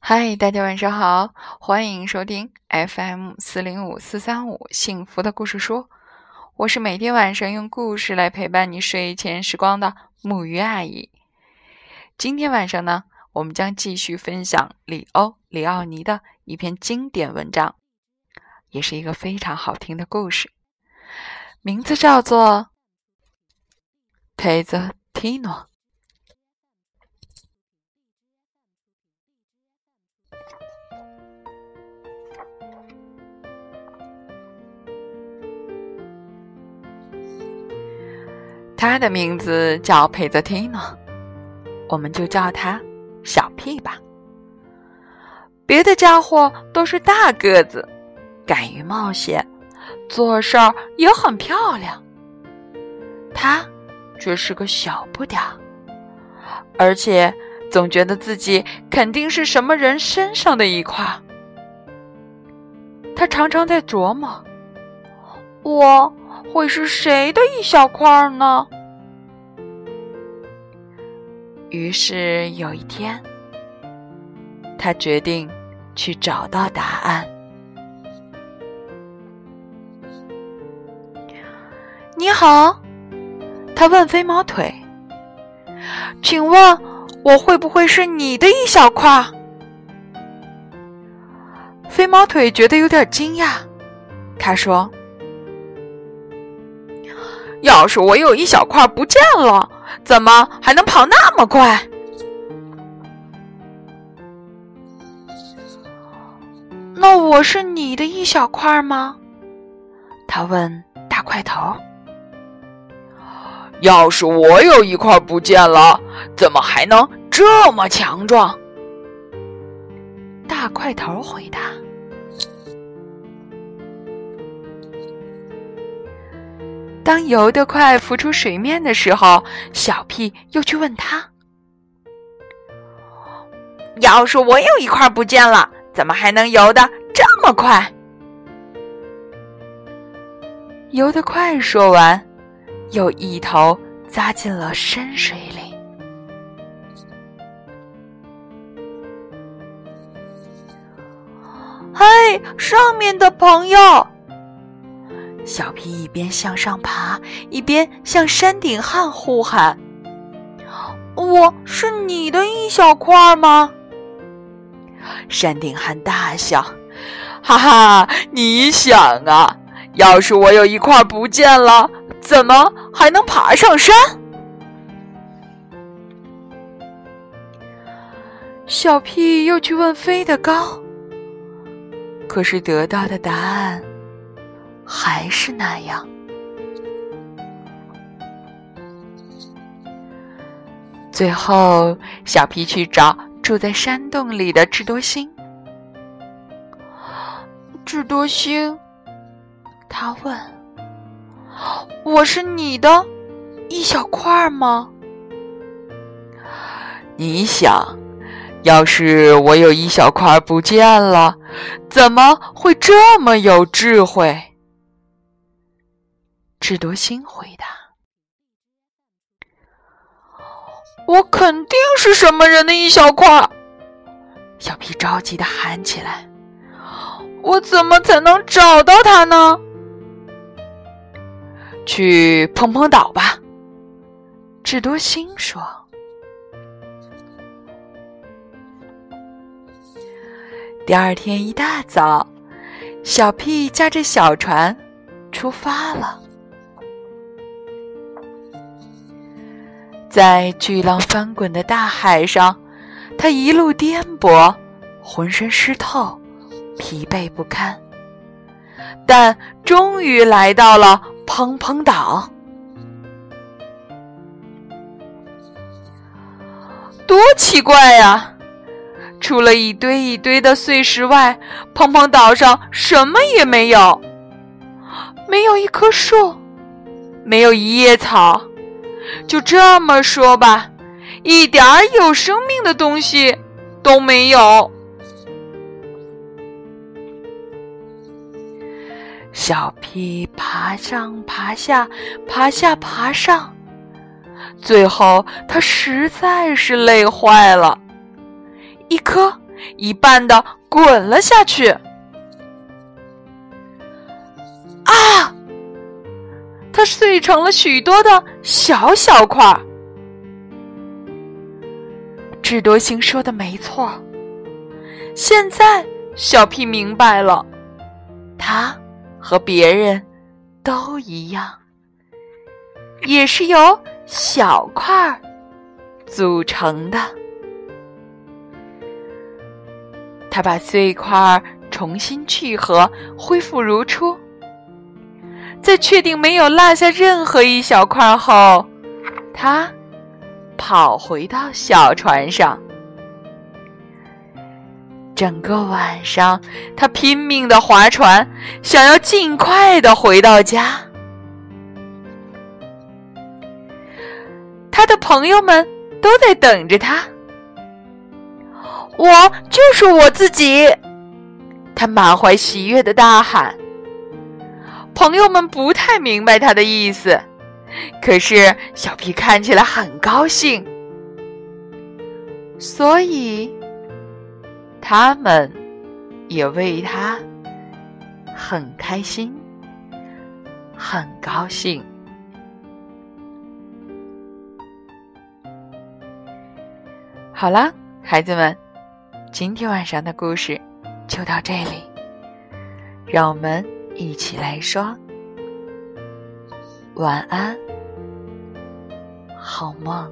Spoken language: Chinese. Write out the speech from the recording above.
嗨，大家晚上好，欢迎收听 FM 四零五四三五幸福的故事书。我是每天晚上用故事来陪伴你睡前时光的木鱼阿姨。今天晚上呢，我们将继续分享里欧·里奥尼的一篇经典文章，也是一个非常好听的故事，名字叫做《佩泽提诺》。他的名字叫佩泽提诺，我们就叫他小屁吧。别的家伙都是大个子，敢于冒险，做事儿也很漂亮。他却是个小不点儿，而且总觉得自己肯定是什么人身上的一块。他常常在琢磨：我。会是谁的一小块呢？于是有一天，他决定去找到答案。你好，他问飞毛腿：“请问我会不会是你的一小块？”飞毛腿觉得有点惊讶，他说。要是我有一小块不见了，怎么还能跑那么快？那我是你的一小块吗？他问大块头。要是我有一块不见了，怎么还能这么强壮？大块头回答。当游得快浮出水面的时候，小屁又去问他：“要是我有一块不见了，怎么还能游得这么快？”游得快说完，又一头扎进了深水里。嘿，上面的朋友！小皮一边向上爬，一边向山顶汉呼喊：“我是你的一小块吗？”山顶汉大笑：“哈哈，你想啊，要是我有一块不见了，怎么还能爬上山？”小屁又去问飞得高，可是得到的答案。还是那样。最后，小皮去找住在山洞里的智多星。智多星，他问：“我是你的一小块吗？”你想，要是我有一小块不见了，怎么会这么有智慧？智多星回答：“我肯定是什么人的一小块。”小皮着急的喊起来：“我怎么才能找到他呢？”去碰碰岛吧，智多星说。第二天一大早，小屁驾着小船出发了。在巨浪翻滚的大海上，他一路颠簸，浑身湿透，疲惫不堪。但终于来到了砰砰岛。多奇怪呀！除了一堆一堆的碎石外，砰砰岛上什么也没有，没有一棵树，没有一叶草。就这么说吧，一点儿有生命的东西都没有。小屁爬上爬下，爬下爬上，最后他实在是累坏了，一颗一半的滚了下去。啊！它碎成了许多的小小块。智多星说的没错，现在小屁明白了，他和别人都一样，也是由小块组成的。他把碎块重新聚合，恢复如初。在确定没有落下任何一小块后，他跑回到小船上。整个晚上，他拼命的划船，想要尽快的回到家。他的朋友们都在等着他。我就是我自己，他满怀喜悦的大喊。朋友们不太明白他的意思，可是小皮看起来很高兴，所以他们也为他很开心，很高兴。好了，孩子们。今天晚上的故事就到这里，让我们一起来说晚安，好梦。